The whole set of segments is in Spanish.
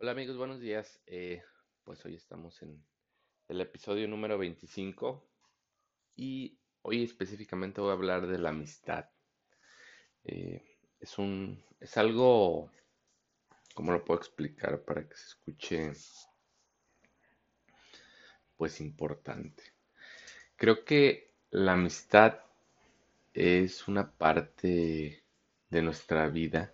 Hola amigos, buenos días. Eh, pues hoy estamos en el episodio número 25 y hoy específicamente voy a hablar de la amistad. Eh, es un, es algo, ¿cómo lo puedo explicar para que se escuche? Pues importante. Creo que la amistad es una parte de nuestra vida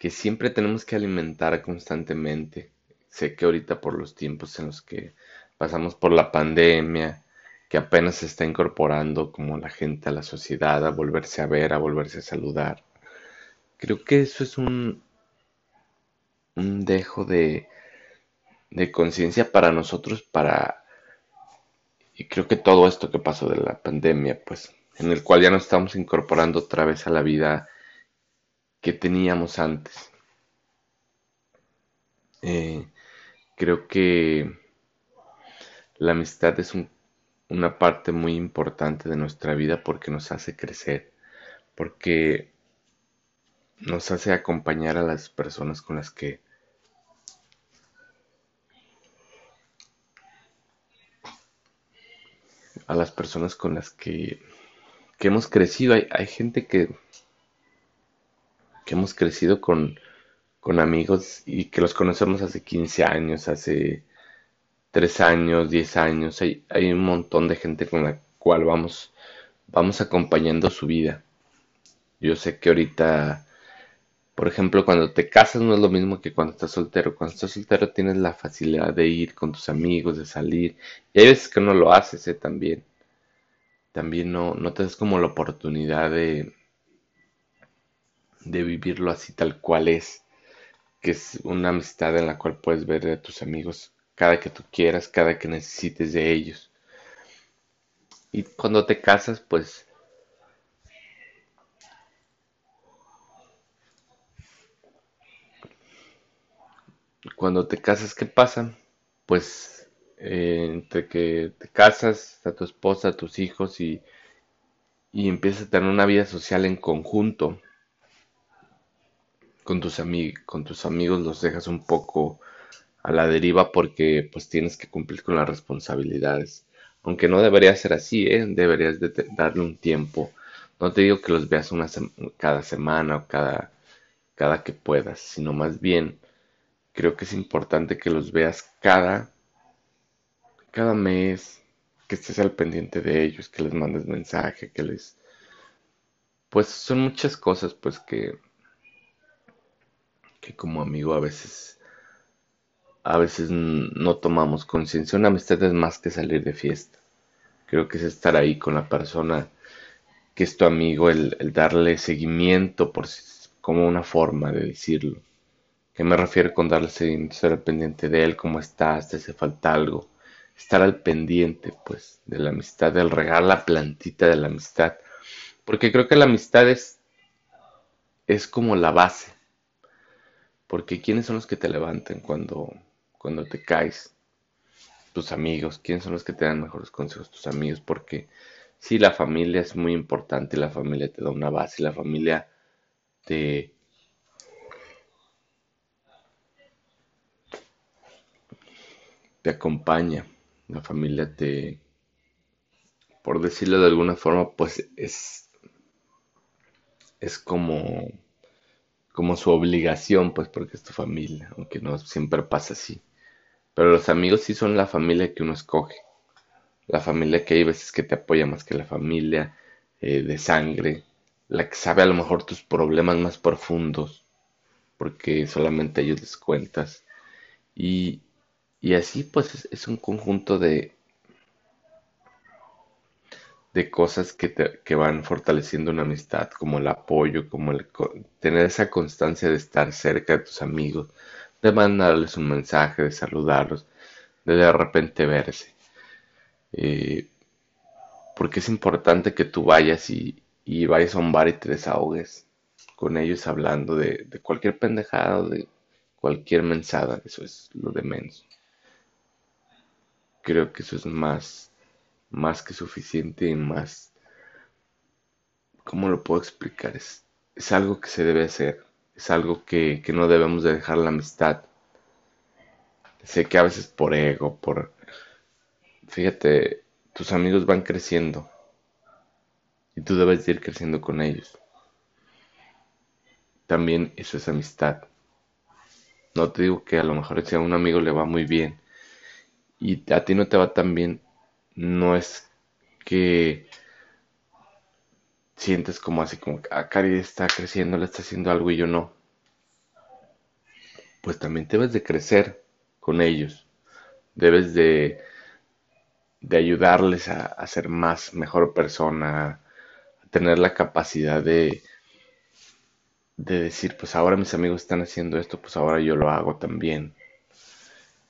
que siempre tenemos que alimentar constantemente. Sé que ahorita por los tiempos en los que pasamos por la pandemia, que apenas se está incorporando como la gente a la sociedad, a volverse a ver, a volverse a saludar. Creo que eso es un, un dejo de, de conciencia para nosotros, para... Y creo que todo esto que pasó de la pandemia, pues, en el cual ya nos estamos incorporando otra vez a la vida que teníamos antes. Eh, creo que la amistad es una parte muy importante de nuestra vida porque nos hace crecer, porque nos hace acompañar a las personas con las que a las personas con las que, que hemos crecido. Hay, hay gente que que hemos crecido con, amigos y que los conocemos hace 15 años, hace 3 años, 10 años. Hay, hay un montón de gente con la cual vamos, vamos acompañando su vida. Yo sé que ahorita, por ejemplo, cuando te casas no es lo mismo que cuando estás soltero. Cuando estás soltero tienes la facilidad de ir con tus amigos, de salir. Y hay veces que no lo haces ¿eh? también. También no, no te das como la oportunidad de, de vivirlo así tal cual es, que es una amistad en la cual puedes ver a tus amigos cada que tú quieras, cada que necesites de ellos. Y cuando te casas, pues cuando te casas, ¿qué pasa? Pues eh, entre que te casas, a tu esposa, a tus hijos y, y empiezas a tener una vida social en conjunto, con tus, con tus amigos los dejas un poco a la deriva porque pues tienes que cumplir con las responsabilidades. Aunque no debería ser así, ¿eh? deberías de darle un tiempo. No te digo que los veas una cada semana o cada, cada que puedas, sino más bien creo que es importante que los veas cada, cada mes, que estés al pendiente de ellos, que les mandes mensaje, que les... Pues son muchas cosas pues que que como amigo a veces a veces no tomamos conciencia. Una amistad es más que salir de fiesta. Creo que es estar ahí con la persona que es tu amigo, el, darle seguimiento por como una forma de decirlo. ¿Qué me refiero con darle seguimiento? Estar al pendiente de él, cómo estás, te hace falta algo. Estar al pendiente, pues, de la amistad, del regar la plantita de la amistad. Porque creo que la amistad es, es como la base porque ¿quiénes son los que te levantan cuando, cuando te caes? Tus amigos. ¿Quiénes son los que te dan mejores consejos? Tus amigos. Porque sí, la familia es muy importante. La familia te da una base. La familia te... te acompaña. La familia te... Por decirlo de alguna forma, pues es... Es como como su obligación, pues porque es tu familia, aunque no siempre pasa así. Pero los amigos sí son la familia que uno escoge. La familia que hay veces que te apoya más que la familia eh, de sangre, la que sabe a lo mejor tus problemas más profundos, porque solamente ellos les cuentas. Y, y así pues es un conjunto de, de cosas que, te, que van fortaleciendo una amistad, como el apoyo, como el tener esa constancia de estar cerca de tus amigos, de mandarles un mensaje, de saludarlos, de de repente verse. Eh, porque es importante que tú vayas y, y, vayas a un bar y te desahogues con ellos hablando de, de cualquier pendejada de cualquier mensada, eso es lo de menos. Creo que eso es más más que suficiente y más... ¿Cómo lo puedo explicar? Es, algo que se debe hacer, es algo que, que no debemos de dejar la amistad. Sé que a veces por ego, por... Fíjate, tus amigos van creciendo y tú debes ir creciendo con ellos. También eso es amistad. No te digo que a lo mejor si a un amigo le va muy bien y a ti no te va tan bien, no es que sientes como así como ah, Cari está creciendo, le está haciendo algo y yo no. Pues también debes de crecer con ellos. Debes de, de ayudarles a, a ser más, mejor persona, a tener la capacidad de, de decir, pues ahora mis amigos están haciendo esto, pues ahora yo lo hago también.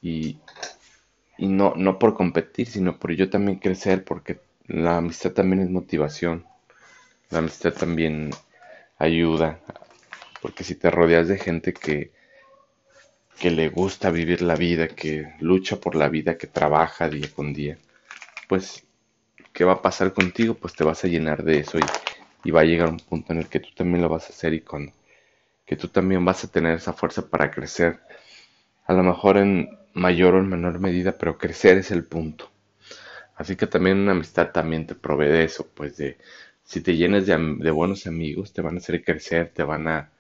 Y, y no, no por competir, sino por yo también crecer, porque la amistad también es motivación. La amistad también ayuda, porque si te rodeas de gente que, que le gusta vivir la vida, que lucha por la vida, que trabaja día con día, pues, ¿qué va a pasar contigo? Pues te vas a llenar de eso y, y va a llegar un punto en el que tú también lo vas a hacer y con que tú también vas a tener esa fuerza para crecer. A lo mejor en mayor o en menor medida, pero crecer es el punto. Así que también una amistad también te provee de eso, pues de si te llenas de, buenos amigos, te van a hacer crecer, te van a,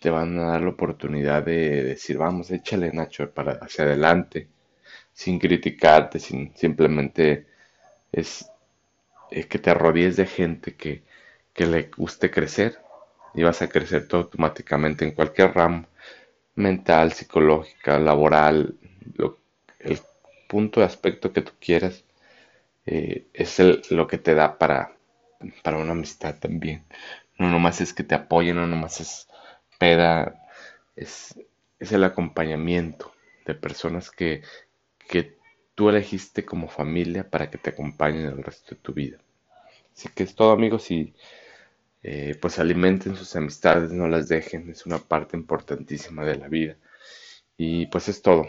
te van a dar la oportunidad de decir, vamos, échale Nacho para hacia adelante, sin criticarte, sin simplemente es, es que te rodees de gente que, que le guste crecer y vas a crecer automáticamente en cualquier ramo, mental, psicológica, laboral, el punto de aspecto que tú quieras, eh, es el, lo que te da para para una amistad también. No nomás es que te apoyen, no nomás es peda, es, es el acompañamiento de personas que, que tú elegiste como familia para que te acompañen el resto de tu vida. Así que es todo amigos y eh, pues alimenten sus amistades, no las dejen, es una parte importantísima de la vida. Y pues es todo,